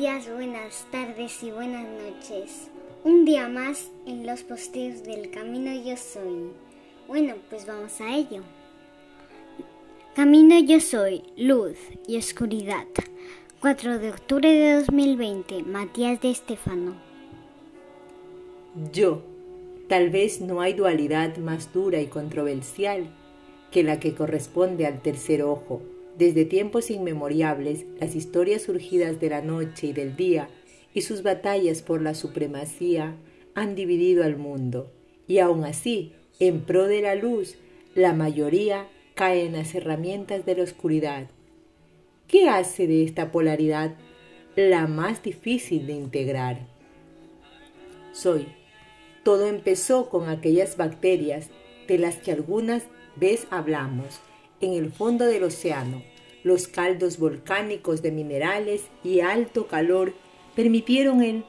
días, buenas tardes y buenas noches. Un día más en los posteos del Camino Yo Soy. Bueno, pues vamos a ello. Camino Yo Soy, luz y oscuridad. 4 de octubre de 2020, Matías de Estefano. Yo. Tal vez no hay dualidad más dura y controversial que la que corresponde al tercer ojo. Desde tiempos inmemoriales, las historias surgidas de la noche y del día y sus batallas por la supremacía han dividido al mundo, y aun así, en pro de la luz, la mayoría cae en las herramientas de la oscuridad. ¿Qué hace de esta polaridad la más difícil de integrar? Soy. Todo empezó con aquellas bacterias de las que algunas veces hablamos, en el fondo del océano, los caldos volcánicos de minerales y alto calor permitieron el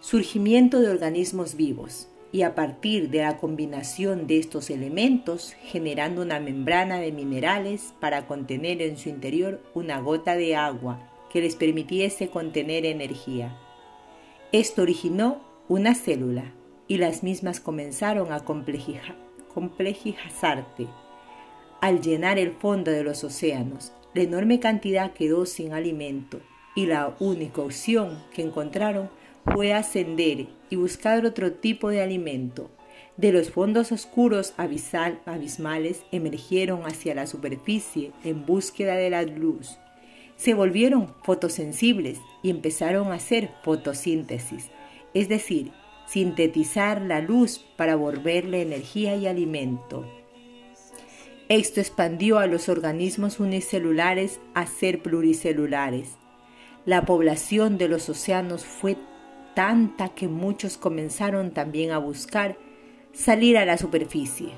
surgimiento de organismos vivos y a partir de la combinación de estos elementos generando una membrana de minerales para contener en su interior una gota de agua que les permitiese contener energía. Esto originó una célula y las mismas comenzaron a complejizarse. Al llenar el fondo de los océanos, la enorme cantidad quedó sin alimento y la única opción que encontraron fue ascender y buscar otro tipo de alimento. De los fondos oscuros abismales emergieron hacia la superficie en búsqueda de la luz. Se volvieron fotosensibles y empezaron a hacer fotosíntesis, es decir, sintetizar la luz para volverle energía y alimento. Esto expandió a los organismos unicelulares a ser pluricelulares. La población de los océanos fue tanta que muchos comenzaron también a buscar salir a la superficie.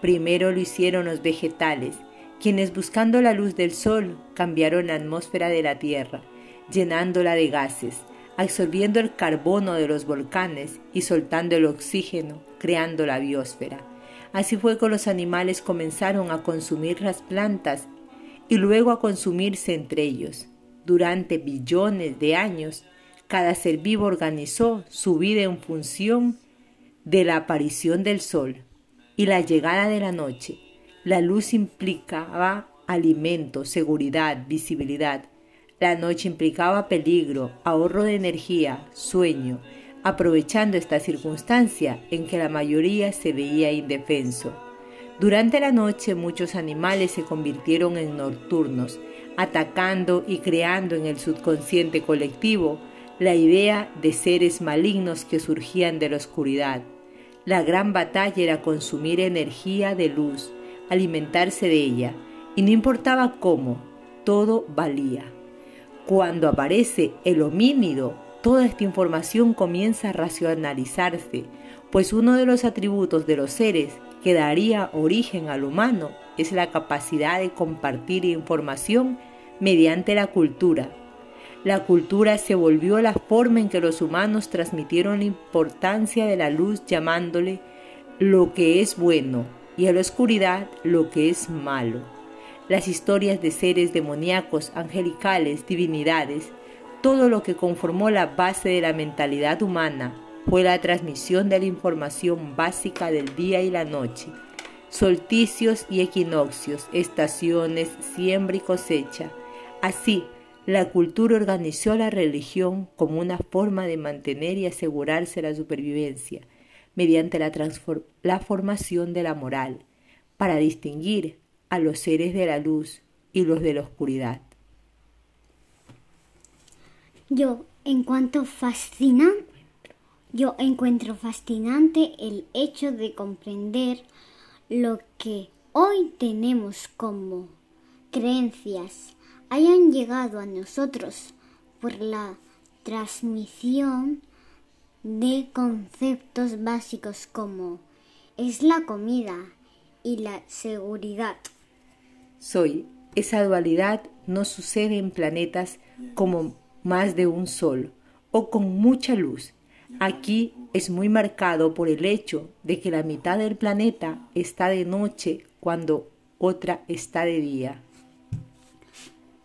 Primero lo hicieron los vegetales, quienes buscando la luz del sol cambiaron la atmósfera de la Tierra, llenándola de gases, absorbiendo el carbono de los volcanes y soltando el oxígeno, creando la biosfera. Así fue que los animales comenzaron a consumir las plantas y luego a consumirse entre ellos. Durante billones de años, cada ser vivo organizó su vida en función de la aparición del sol y la llegada de la noche. La luz implicaba alimento, seguridad, visibilidad. La noche implicaba peligro, ahorro de energía, sueño, aprovechando esta circunstancia en que la mayoría se veía indefenso. Durante la noche muchos animales se convirtieron en nocturnos, atacando y creando en el subconsciente colectivo la idea de seres malignos que surgían de la oscuridad. La gran batalla era consumir energía de luz, alimentarse de ella, y no importaba cómo, todo valía. Cuando aparece el homínido, toda esta información comienza a racionalizarse, pues uno de los atributos de los seres que daría origen al humano es la capacidad de compartir información mediante la cultura, la cultura se volvió la forma en que los humanos transmitieron la importancia de la luz llamándole lo que es bueno y a la oscuridad lo que es malo. Las historias de seres demoníacos, angelicales, divinidades, todo lo que conformó la base de la mentalidad humana fue la transmisión de la información básica del día y la noche, solsticios y equinoccios, estaciones, siembra y cosecha. Así, la cultura organizó la religión como una forma de mantener y asegurarse la supervivencia mediante la, la formación de la moral, para distinguir a los seres de la luz y los de la oscuridad. Yo, en cuanto fascinante, yo encuentro fascinante el hecho de comprender lo que hoy tenemos como creencias hayan llegado a nosotros por la transmisión de conceptos básicos como es la comida y la seguridad. Soy. Esa dualidad no sucede en planetas como más de un sol o con mucha luz. Aquí es muy marcado por el hecho de que la mitad del planeta está de noche cuando otra está de día.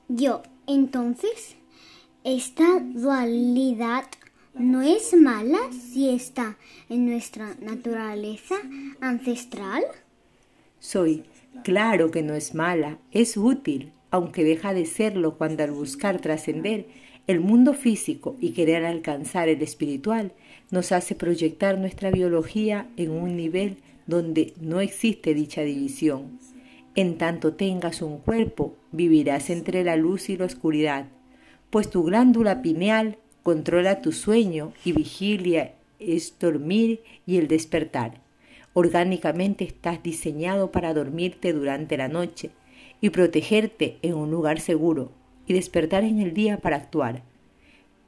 Yo, entonces, esta dualidad no es mala si está en nuestra naturaleza ancestral. Soy, claro que no es mala, es útil, aunque deja de serlo cuando al buscar trascender el mundo físico y querer alcanzar el espiritual nos hace proyectar nuestra biología en un nivel donde no existe dicha división. En tanto tengas un cuerpo, vivirás entre la luz y la oscuridad, pues tu glándula pineal controla tu sueño y vigilia es dormir y el despertar. Orgánicamente estás diseñado para dormirte durante la noche y protegerte en un lugar seguro y despertar en el día para actuar.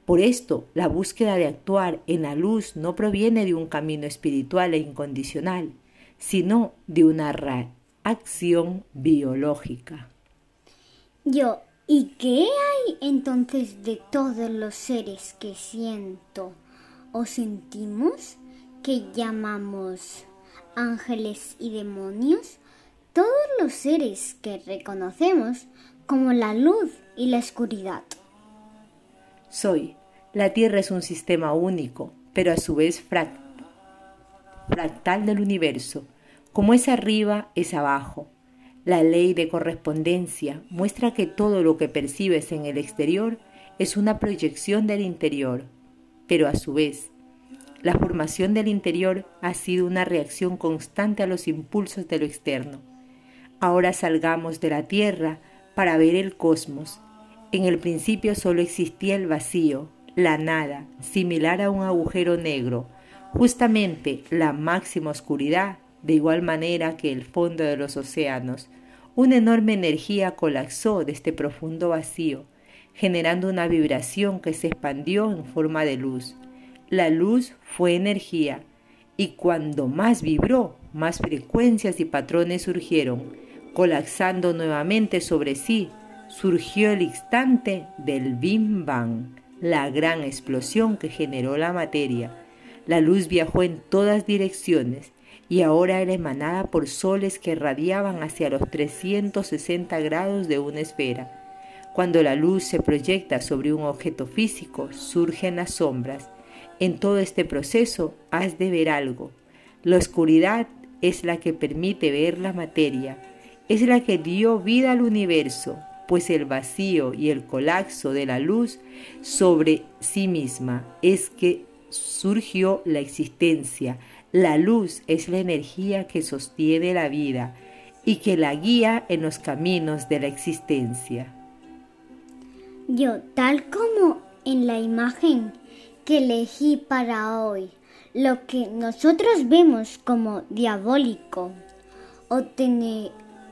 Por esto, la búsqueda de actuar en la luz no proviene de un camino espiritual e incondicional, sino de una reacción biológica. Yo, ¿y qué hay entonces de todos los seres que siento o sentimos que llamamos ángeles y demonios? Todos los seres que reconocemos como la luz y la oscuridad. Soy. La Tierra es un sistema único, pero a su vez fractal del universo. Como es arriba, es abajo. La ley de correspondencia muestra que todo lo que percibes en el exterior es una proyección del interior, pero a su vez, la formación del interior ha sido una reacción constante a los impulsos de lo externo. Ahora salgamos de la Tierra para ver el cosmos en el principio solo existía el vacío, la nada, similar a un agujero negro, justamente la máxima oscuridad, de igual manera que el fondo de los océanos. Una enorme energía colapsó de este profundo vacío, generando una vibración que se expandió en forma de luz. La luz fue energía, y cuando más vibró, más frecuencias y patrones surgieron, colapsando nuevamente sobre sí, surgió el instante del Bim Bang, la gran explosión que generó la materia. La luz viajó en todas direcciones y ahora era emanada por soles que radiaban hacia los 360 grados de una esfera. Cuando la luz se proyecta sobre un objeto físico, surgen las sombras. En todo este proceso has de ver algo. La oscuridad es la que permite ver la materia, es la que dio vida al universo, pues el vacío y el colapso de la luz sobre sí misma es que surgió la existencia. La luz es la energía que sostiene la vida y que la guía en los caminos de la existencia. Yo, tal como en la imagen que elegí para hoy, lo que nosotros vemos como diabólico o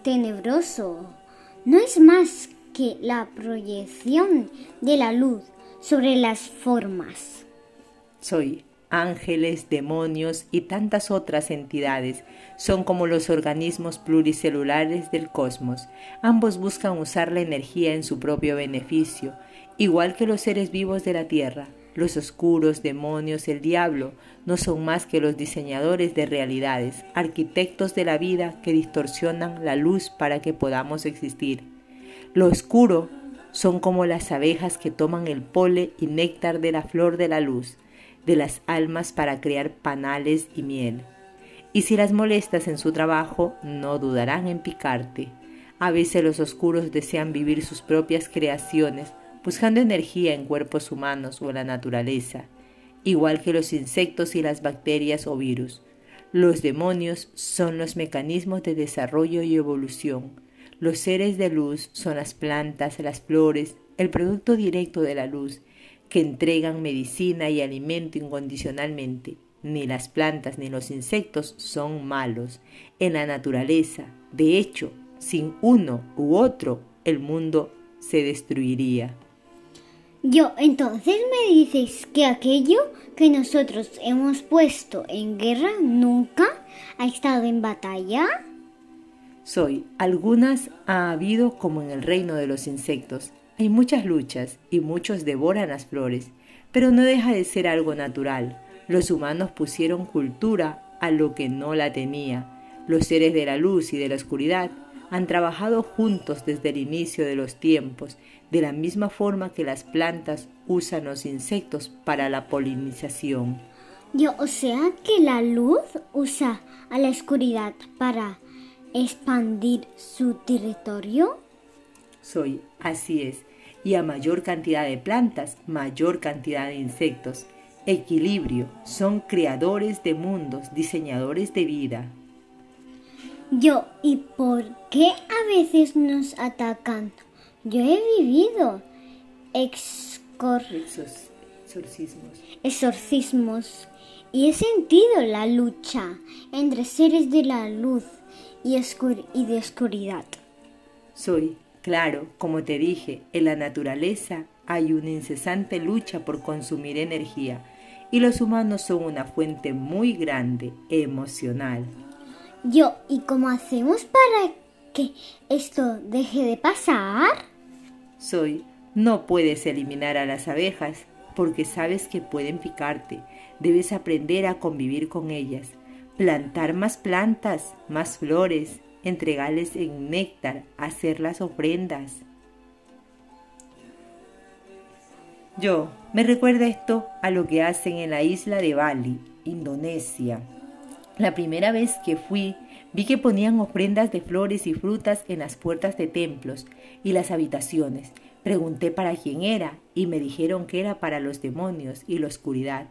tenebroso no es más que la proyección de la luz sobre las formas. Soy ángeles, demonios y tantas otras entidades. Son como los organismos pluricelulares del cosmos. Ambos buscan usar la energía en su propio beneficio, igual que los seres vivos de la Tierra. Los oscuros, demonios, el diablo, no son más que los diseñadores de realidades, arquitectos de la vida que distorsionan la luz para que podamos existir. Lo oscuro son como las abejas que toman el pole y néctar de la flor de la luz, de las almas para crear panales y miel. Y si las molestas en su trabajo, no dudarán en picarte. A veces los oscuros desean vivir sus propias creaciones, buscando energía en cuerpos humanos o en la naturaleza, igual que los insectos y las bacterias o virus. Los demonios son los mecanismos de desarrollo y evolución. Los seres de luz son las plantas, las flores, el producto directo de la luz, que entregan medicina y alimento incondicionalmente. Ni las plantas ni los insectos son malos en la naturaleza. De hecho, sin uno u otro, el mundo se destruiría. Yo, entonces me dices que aquello que nosotros hemos puesto en guerra nunca ha estado en batalla. Soy, algunas ha habido como en el reino de los insectos. Hay muchas luchas y muchos devoran las flores, pero no deja de ser algo natural. Los humanos pusieron cultura a lo que no la tenía. Los seres de la luz y de la oscuridad han trabajado juntos desde el inicio de los tiempos, de la misma forma que las plantas usan los insectos para la polinización. Yo, o sea que la luz usa a la oscuridad para expandir su territorio. Soy, así es, y a mayor cantidad de plantas, mayor cantidad de insectos. Equilibrio, son creadores de mundos, diseñadores de vida. Yo, ¿y por qué a veces nos atacan? Yo he vivido exorcismos. exorcismos y he sentido la lucha entre seres de la luz y, y de oscuridad. Soy, claro, como te dije, en la naturaleza hay una incesante lucha por consumir energía y los humanos son una fuente muy grande emocional. Yo, ¿y cómo hacemos para que esto deje de pasar? Soy, no puedes eliminar a las abejas porque sabes que pueden picarte. Debes aprender a convivir con ellas, plantar más plantas, más flores, entregarles en néctar, hacer las ofrendas. Yo, me recuerda esto a lo que hacen en la isla de Bali, Indonesia. La primera vez que fui, vi que ponían ofrendas de flores y frutas en las puertas de templos y las habitaciones. Pregunté para quién era y me dijeron que era para los demonios y la oscuridad.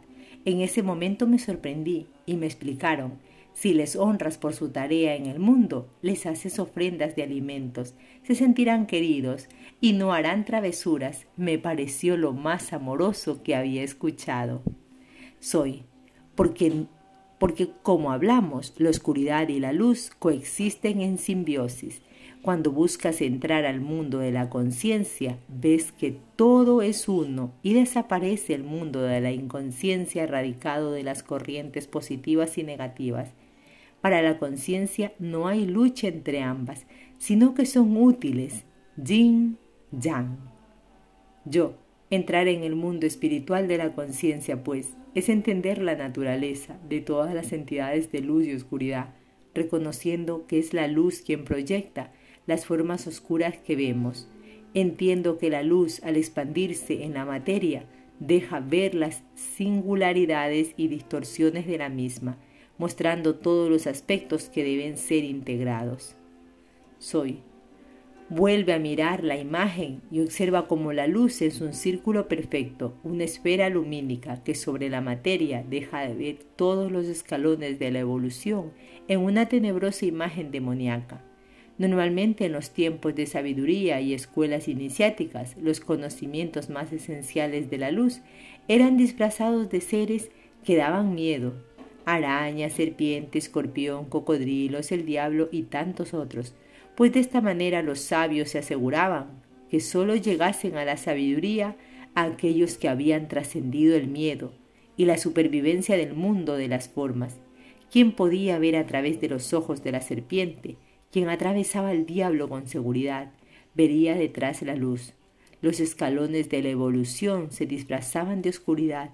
En ese momento me sorprendí y me explicaron, si les honras por su tarea en el mundo, les haces ofrendas de alimentos, se sentirán queridos y no harán travesuras. Me pareció lo más amoroso que había escuchado. Soy, porque porque como hablamos, la oscuridad y la luz coexisten en simbiosis. Cuando buscas entrar al mundo de la conciencia, ves que todo es uno y desaparece el mundo de la inconsciencia erradicado de las corrientes positivas y negativas. Para la conciencia no hay lucha entre ambas, sino que son útiles, yin, yang. Yo, entrar en el mundo espiritual de la conciencia, pues, es entender la naturaleza de todas las entidades de luz y oscuridad, reconociendo que es la luz quien proyecta las formas oscuras que vemos. Entiendo que la luz, al expandirse en la materia, deja ver las singularidades y distorsiones de la misma, mostrando todos los aspectos que deben ser integrados. Soy Vuelve a mirar la imagen y observa cómo la luz es un círculo perfecto, una esfera lumínica que sobre la materia deja de ver todos los escalones de la evolución en una tenebrosa imagen demoníaca. Normalmente en los tiempos de sabiduría y escuelas iniciáticas, los conocimientos más esenciales de la luz eran disfrazados de seres que daban miedo, arañas, serpientes, escorpión, cocodrilos, el diablo y tantos otros, pues de esta manera los sabios se aseguraban que sólo llegasen a la sabiduría aquellos que habían trascendido el miedo y la supervivencia del mundo de las formas. ¿Quién podía ver a través de los ojos de la serpiente? Quien atravesaba al diablo con seguridad, vería detrás la luz. Los escalones de la evolución se disfrazaban de oscuridad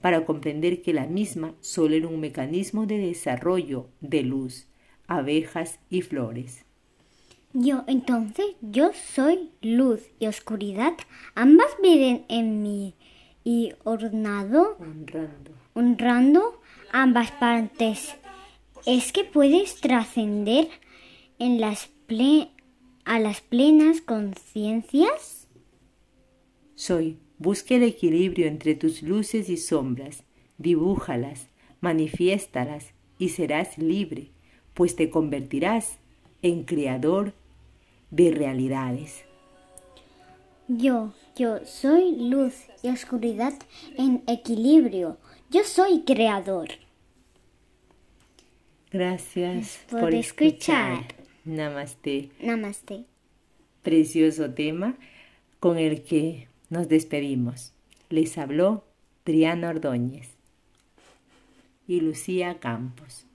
para comprender que la misma solo era un mecanismo de desarrollo de luz, abejas y flores. Yo, entonces, yo soy luz y oscuridad. Ambas viven en mí y honrando, honrando ambas partes. Es que puedes trascender en las a las plenas conciencias. Soy. Busca el equilibrio entre tus luces y sombras. Dibújalas, manifiéstalas y serás libre, pues te convertirás en creador de realidades. Yo, yo soy luz y oscuridad en equilibrio. Yo soy creador. Gracias por, escuchar. Namaste. Namaste. Precioso tema con el que nos despedimos. Les habló Triana Ordóñez y Lucía Campos.